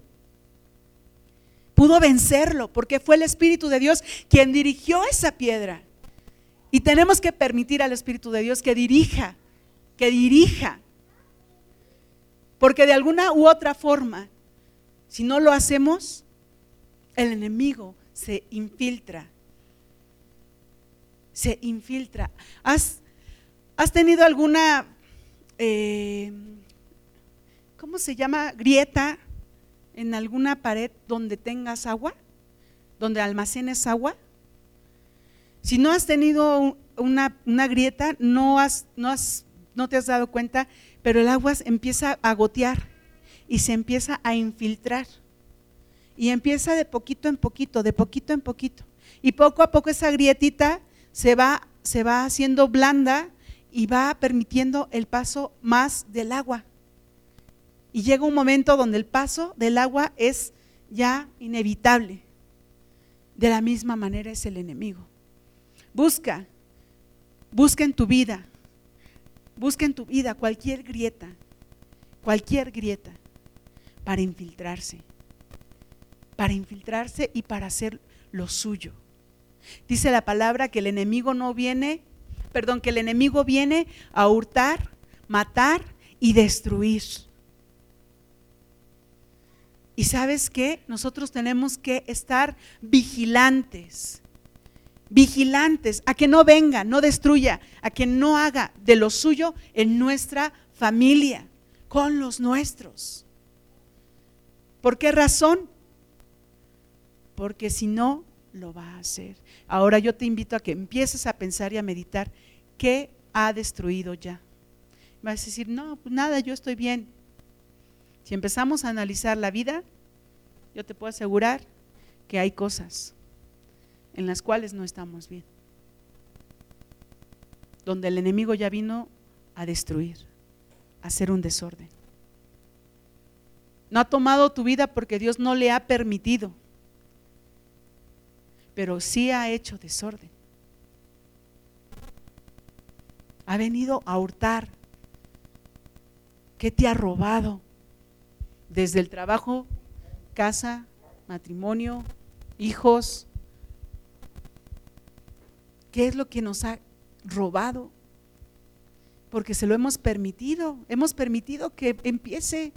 pudo vencerlo, porque fue el Espíritu de Dios quien dirigió esa piedra. Y tenemos que permitir al Espíritu de Dios que dirija, que dirija. Porque de alguna u otra forma, si no lo hacemos, el enemigo se infiltra. Se infiltra. ¿Has, has tenido alguna, eh, ¿cómo se llama? Grieta en alguna pared donde tengas agua, donde almacenes agua. Si no has tenido una, grieta, no, has, no, has, no te has dado cuenta, pero el agua empieza a gotear y se empieza a infiltrar. Y empieza de poquito en poquito, de poquito en poquito. Y poco a poco esa grietita se va, se va haciendo blanda y va permitiendo el paso más del agua. Y llega un momento donde el paso del agua es ya inevitable. De la misma manera es el enemigo. Busca, busca en tu vida, busca en tu vida cualquier grieta, cualquier grieta para infiltrarse, para infiltrarse y para hacer lo suyo. Dice la palabra que el enemigo no viene, perdón, que el enemigo viene a hurtar, matar y destruir. Y sabes qué? Nosotros tenemos que estar vigilantes, vigilantes a que no venga, no destruya, a que no haga de lo suyo en nuestra familia, con los nuestros. ¿Por qué razón? Porque si no, lo va a hacer. Ahora yo te invito a que empieces a pensar y a meditar qué ha destruido ya. Vas a decir, no, pues nada, yo estoy bien. Si empezamos a analizar la vida, yo te puedo asegurar que hay cosas en las cuales no estamos bien. Donde el enemigo ya vino a destruir, a hacer un desorden. No ha tomado tu vida porque Dios no le ha permitido, pero sí ha hecho desorden. Ha venido a hurtar. ¿Qué te ha robado? Desde el trabajo, casa, matrimonio, hijos. ¿Qué es lo que nos ha robado? Porque se lo hemos permitido. Hemos permitido que empiece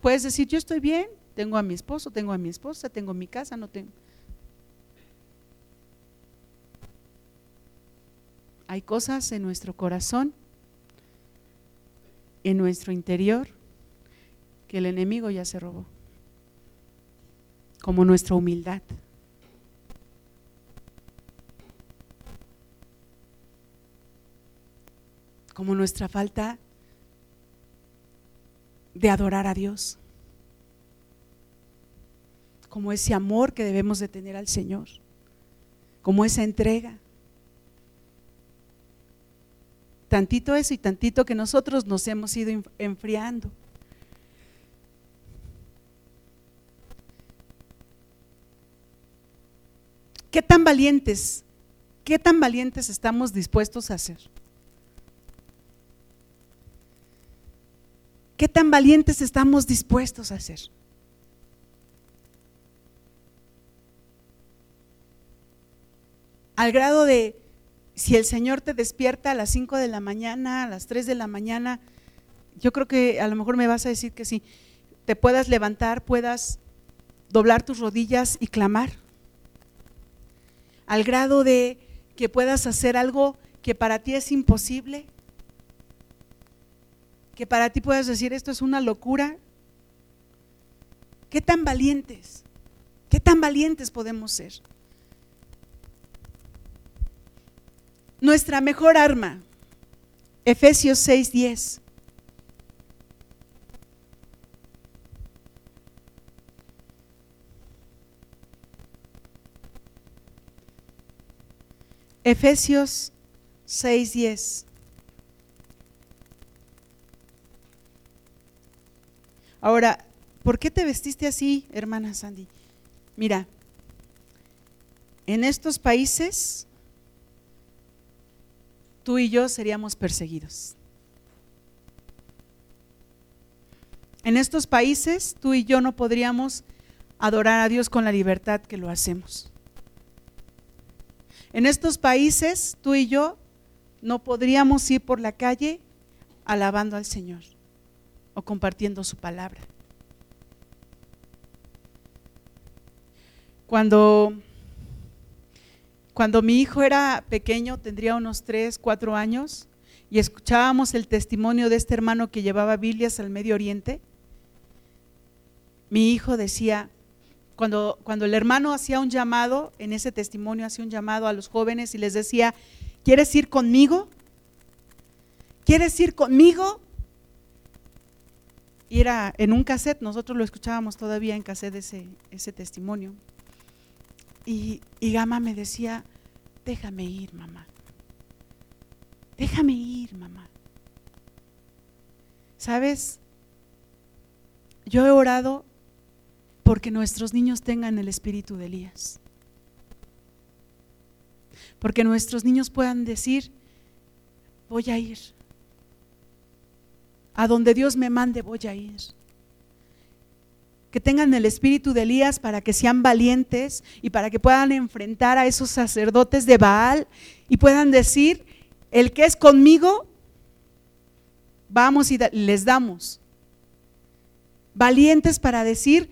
Puedes decir, yo estoy bien, tengo a mi esposo, tengo a mi esposa, tengo mi casa, no tengo. Hay cosas en nuestro corazón, en nuestro interior, que el enemigo ya se robó, como nuestra humildad. como nuestra falta de adorar a Dios, como ese amor que debemos de tener al Señor, como esa entrega. Tantito eso y tantito que nosotros nos hemos ido enfriando. ¿Qué tan valientes, qué tan valientes estamos dispuestos a hacer? ¿Qué tan valientes estamos dispuestos a ser? Al grado de, si el Señor te despierta a las 5 de la mañana, a las 3 de la mañana, yo creo que a lo mejor me vas a decir que sí, te puedas levantar, puedas doblar tus rodillas y clamar. Al grado de que puedas hacer algo que para ti es imposible que para ti puedas decir esto es una locura? ¿Qué tan valientes? ¿Qué tan valientes podemos ser? Nuestra mejor arma, Efesios 6:10. Efesios 6:10. Ahora, ¿por qué te vestiste así, hermana Sandy? Mira, en estos países tú y yo seríamos perseguidos. En estos países tú y yo no podríamos adorar a Dios con la libertad que lo hacemos. En estos países tú y yo no podríamos ir por la calle alabando al Señor o compartiendo su palabra. Cuando, cuando mi hijo era pequeño, tendría unos 3, 4 años, y escuchábamos el testimonio de este hermano que llevaba Biblias al Medio Oriente, mi hijo decía, cuando, cuando el hermano hacía un llamado, en ese testimonio hacía un llamado a los jóvenes y les decía, ¿quieres ir conmigo? ¿Quieres ir conmigo? Y era en un cassette, nosotros lo escuchábamos todavía en cassette ese, ese testimonio. Y, y Gama me decía, déjame ir, mamá. Déjame ir, mamá. ¿Sabes? Yo he orado porque nuestros niños tengan el espíritu de Elías. Porque nuestros niños puedan decir, voy a ir. A donde Dios me mande voy a ir. Que tengan el espíritu de Elías para que sean valientes y para que puedan enfrentar a esos sacerdotes de Baal y puedan decir, el que es conmigo, vamos y les damos valientes para decir,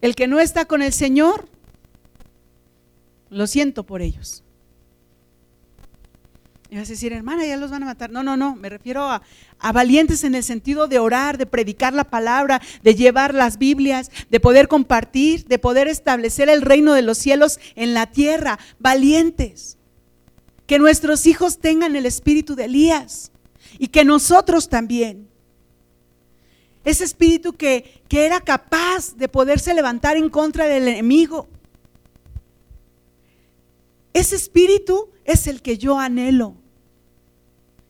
el que no está con el Señor, lo siento por ellos. Y vas a decir, hermana, ya los van a matar. No, no, no, me refiero a, a, valientes en el sentido de orar, de predicar la palabra, de llevar las Biblias, de poder compartir, de poder establecer el reino de los cielos en la tierra. Valientes. Que nuestros hijos tengan el espíritu de Elías y que nosotros también. Ese espíritu que, que era capaz de poderse levantar en contra del enemigo. Ese espíritu es el que yo anhelo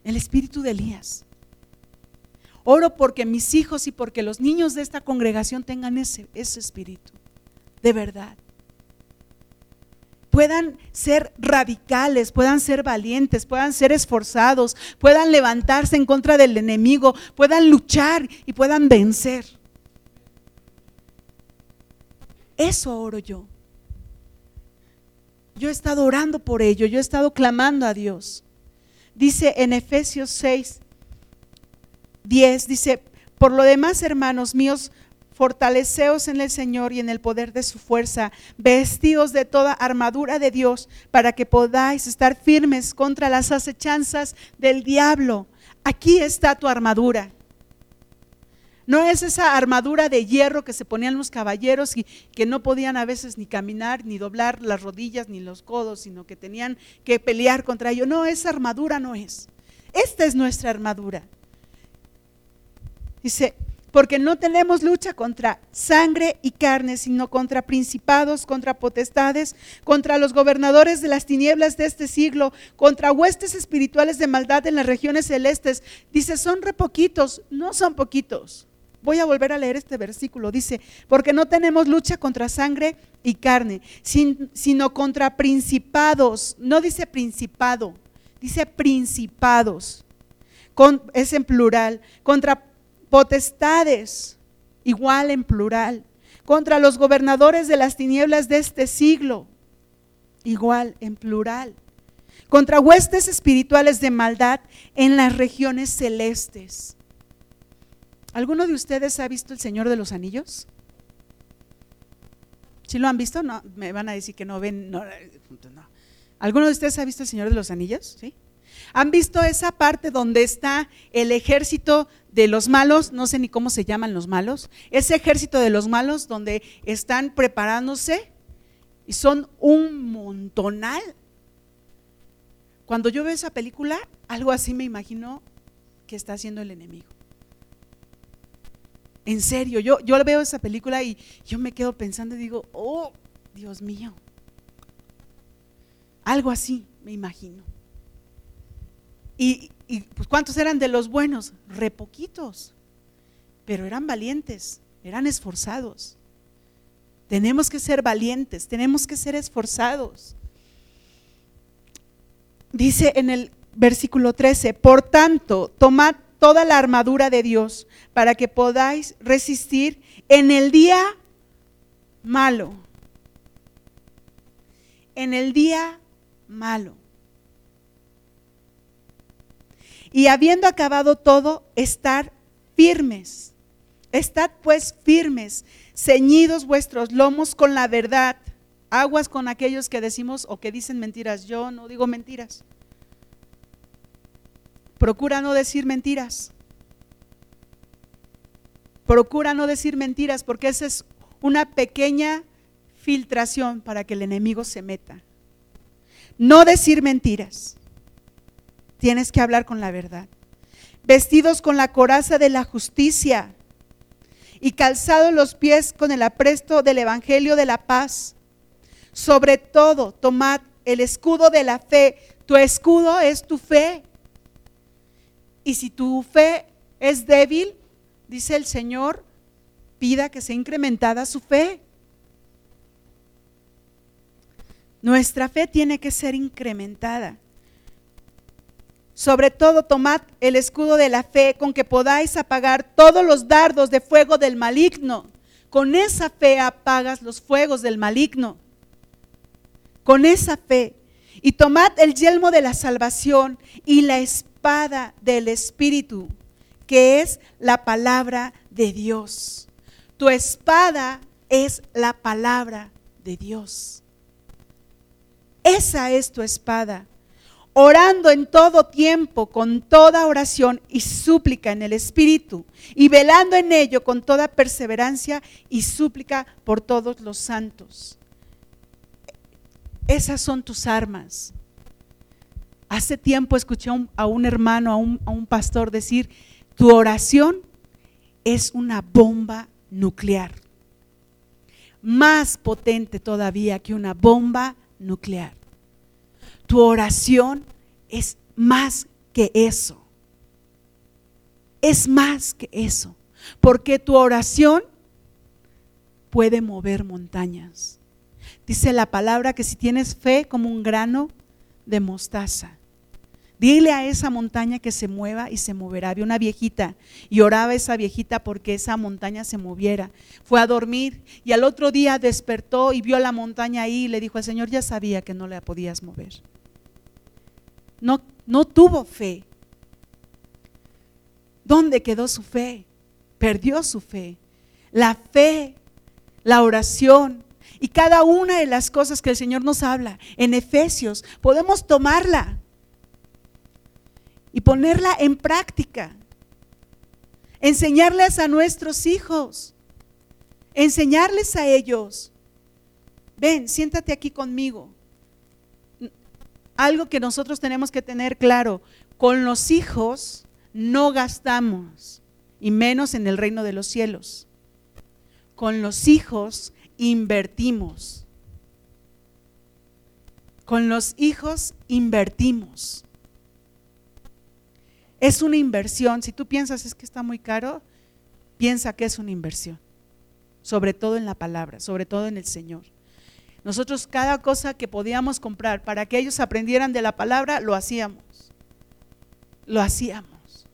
el espíritu de Elías. Oro porque mis hijos y porque los niños de esta congregación tengan ese, ese espíritu, de verdad. Puedan ser radicales, puedan ser valientes, puedan ser esforzados, puedan levantarse en contra del enemigo, puedan luchar y puedan vencer. Eso oro yo. Yo he estado orando por ello, yo he estado clamando a Dios. Dice en Efesios 6, 10, dice, por lo demás, hermanos míos, fortaleceos en el Señor y en el poder de su fuerza, vestidos de toda armadura de Dios, para que podáis estar firmes contra las acechanzas del diablo. Aquí está tu armadura. No es esa armadura de hierro que se ponían los caballeros y que no podían a veces ni caminar, ni doblar las rodillas, ni los codos, sino que tenían que pelear contra ello. No, esa armadura no es. Esta es nuestra armadura. Dice, porque no tenemos lucha contra sangre y carne, sino contra principados, contra potestades, contra los gobernadores de las tinieblas de este siglo, contra huestes espirituales de maldad en las regiones celestes. Dice, son re poquitos, no son poquitos. Voy a volver a leer este versículo. Dice, porque no tenemos lucha contra sangre y carne, sino contra principados. No dice principado, dice principados. es en plural. Contra potestades, igual en plural. Contra los gobernadores de las tinieblas de este siglo, igual en plural. Contra huestes espirituales de maldad en las regiones celestes. ¿Alguno de ustedes ha visto El Señor de los Anillos? ¿Sí lo han visto? No, me van a decir que no ven. No, ¿Alguno de ustedes ha visto El Señor de los Anillos? ¿Sí? ¿Han visto esa parte donde está el ejército de los malos? No sé ni cómo se llaman los malos. Ese ejército de los malos donde están preparándose y son un montonal. Cuando yo veo esa película, algo así me imagino que está haciendo el enemigo. En serio, yo, yo veo esa película y yo me quedo pensando y digo, oh, Dios mío. Algo así, me imagino. Y, y pues ¿cuántos eran de los buenos? Re poquitos. Pero eran valientes, eran esforzados. Tenemos que ser valientes, tenemos que ser esforzados. Dice en el versículo 13, por tanto, tomad toda la armadura de Dios para que podáis resistir en el día malo. En el día malo. Y habiendo acabado todo, estar firmes. Estad pues firmes, ceñidos vuestros lomos con la verdad. Aguas con aquellos que decimos o que dicen mentiras. Yo no digo mentiras. Procura no decir mentiras. Procura no decir mentiras porque esa es una pequeña filtración para que el enemigo se meta. No decir mentiras. Tienes que hablar con la verdad. Vestidos con la coraza de la justicia y calzados los pies con el apresto del Evangelio de la paz. Sobre todo, tomad el escudo de la fe. Tu escudo es tu fe. Y si tu fe es débil, dice el Señor, pida que sea incrementada su fe. Nuestra fe tiene que ser incrementada. Sobre todo tomad el escudo de la fe con que podáis apagar todos los dardos de fuego del maligno. Con esa fe apagas los fuegos del maligno. Con esa fe. Y tomad el yelmo de la salvación y la espada del Espíritu, que es la palabra de Dios. Tu espada es la palabra de Dios. Esa es tu espada. Orando en todo tiempo, con toda oración y súplica en el Espíritu, y velando en ello con toda perseverancia y súplica por todos los santos. Esas son tus armas. Hace tiempo escuché a un, hermano, a un, pastor decir, tu oración es una bomba nuclear, más potente todavía que una bomba nuclear. Tu oración es más que eso. Es más que eso. Porque tu oración puede mover montañas. Dice la palabra que si tienes fe como un grano de mostaza, dile a esa montaña que se mueva y se moverá. Había una viejita y oraba esa viejita porque esa montaña se moviera. Fue a dormir y al otro día despertó y vio la montaña ahí y le dijo al Señor, ya sabía que no la podías mover. No, no tuvo fe. ¿Dónde quedó su fe? Perdió su fe. La fe, la oración, y cada una de las cosas que el Señor nos habla en Efesios, podemos tomarla y ponerla en práctica. Enseñarles a nuestros hijos. Enseñarles a ellos. Ven, siéntate aquí conmigo. Algo que nosotros tenemos que tener claro, con los hijos no gastamos, y menos en el reino de los cielos. Con los hijos invertimos. Con los hijos invertimos. Es una inversión. Si tú piensas es que está muy caro, piensa que es una inversión. Sobre todo en la palabra, sobre todo en el Señor. Nosotros cada cosa que podíamos comprar para que ellos aprendieran de la palabra, lo hacíamos. Lo hacíamos.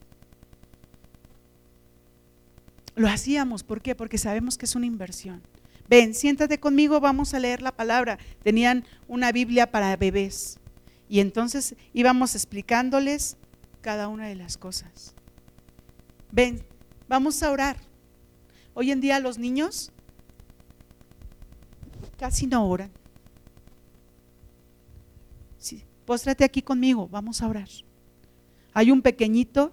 Lo hacíamos, ¿por qué? Porque sabemos que es una inversión. Ven, siéntate conmigo, vamos a leer la palabra. Tenían una Biblia para bebés. Y entonces íbamos explicándoles cada una de las cosas. Ven, vamos a orar. Hoy en día los niños casi no oran. Sí, póstrate aquí conmigo, vamos a orar. Hay un pequeñito,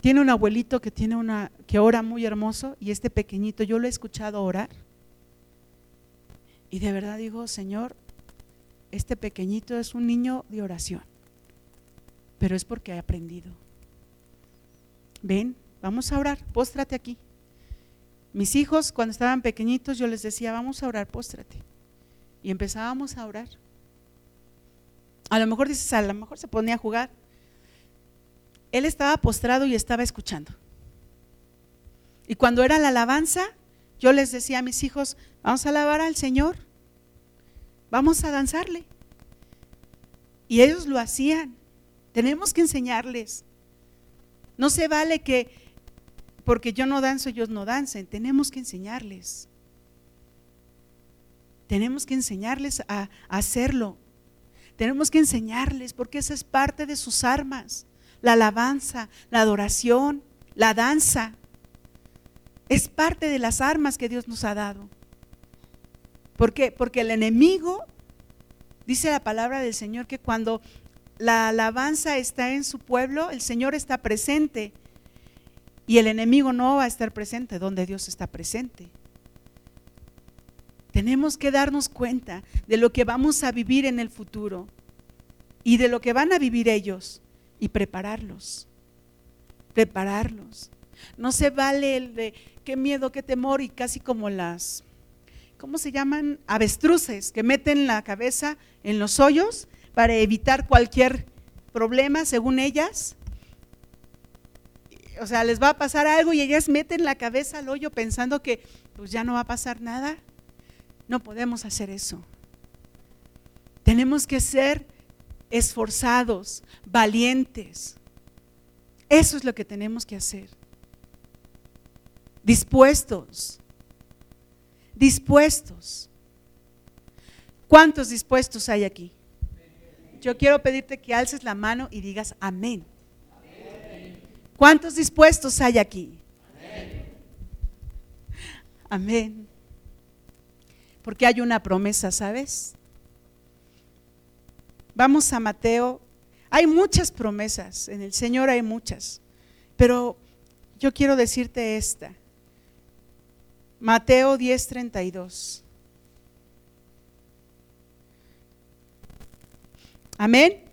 tiene un abuelito que tiene una que ora muy hermoso y este pequeñito yo lo he escuchado orar y de verdad digo, Señor, este pequeñito es un niño de oración, pero es porque ha aprendido. Ven, vamos a orar, póstrate aquí. Mis hijos, cuando estaban pequeñitos, yo les decía, vamos a orar, póstrate. Y empezábamos a orar. A lo mejor dices, a lo mejor se ponía a jugar. Él estaba postrado y estaba escuchando. Y cuando era la alabanza, yo les decía a mis hijos, vamos a alabar al Señor, vamos a danzarle. Y ellos lo hacían. Tenemos que enseñarles. No se vale que porque yo no danzo, ellos no dancen. Tenemos que enseñarles. Tenemos que enseñarles a, hacerlo. Tenemos que enseñarles porque esa es parte de sus armas. La alabanza, la adoración, la danza. Es parte de las armas que Dios nos ha dado. ¿Por qué? Porque el enemigo, dice la palabra del Señor, que cuando la alabanza está en su pueblo, el Señor está presente. Y el enemigo no va a estar presente donde Dios está presente. Tenemos que darnos cuenta de lo que vamos a vivir en el futuro y de lo que van a vivir ellos y prepararlos. Prepararlos. No se vale el de qué miedo, qué temor y casi como las, ¿cómo se llaman? Avestruces que meten la cabeza en los hoyos para evitar cualquier problema, según ellas. O sea, les va a pasar algo y ellas meten la cabeza al hoyo pensando que pues ya no va a pasar nada. No podemos hacer eso. Tenemos que ser esforzados, valientes. Eso es lo que tenemos que hacer dispuestos, dispuestos. ¿Cuántos dispuestos hay aquí? Yo quiero pedirte que alces la mano y digas amén. ¿Cuántos dispuestos hay aquí? Amén. Porque hay una promesa, ¿sabes? Vamos a Mateo. Hay muchas promesas, en el Señor hay muchas, pero yo quiero decirte esta. Mateo 10:32. Amén.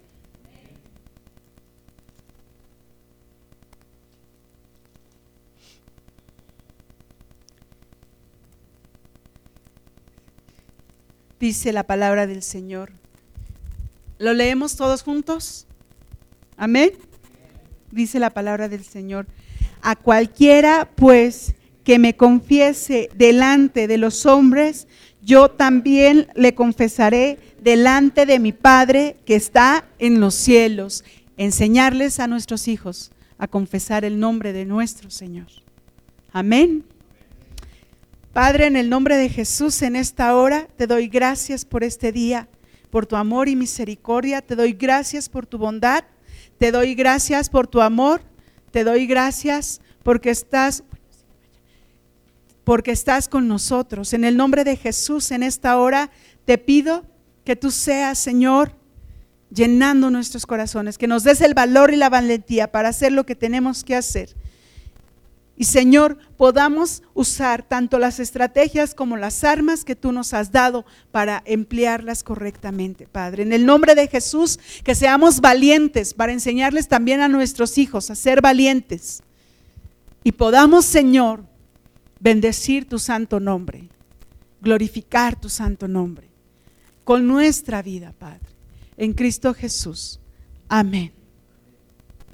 Dice la palabra del Señor. ¿Lo leemos todos juntos? Amén. Dice la palabra del Señor. A cualquiera, pues, que me confiese delante de los hombres, yo también le confesaré delante de mi Padre que está en los cielos. Enseñarles a nuestros hijos a confesar el nombre de nuestro Señor. Amén. Padre, en el nombre de Jesús, en esta hora te doy gracias por este día, por tu amor y misericordia. Te doy gracias por tu bondad. Te doy gracias por tu amor. Te doy gracias porque estás porque estás con nosotros. En el nombre de Jesús, en esta hora, te pido que tú seas, Señor, llenando nuestros corazones, que nos des el valor y la valentía para hacer lo que tenemos que hacer. Y Señor, podamos usar tanto las estrategias como las armas que tú nos has dado para emplearlas correctamente, Padre. En el nombre de Jesús, que seamos valientes para enseñarles también a nuestros hijos a ser valientes. Y podamos, Señor, bendecir tu santo nombre, glorificar tu santo nombre con nuestra vida, Padre. En Cristo Jesús. Amén.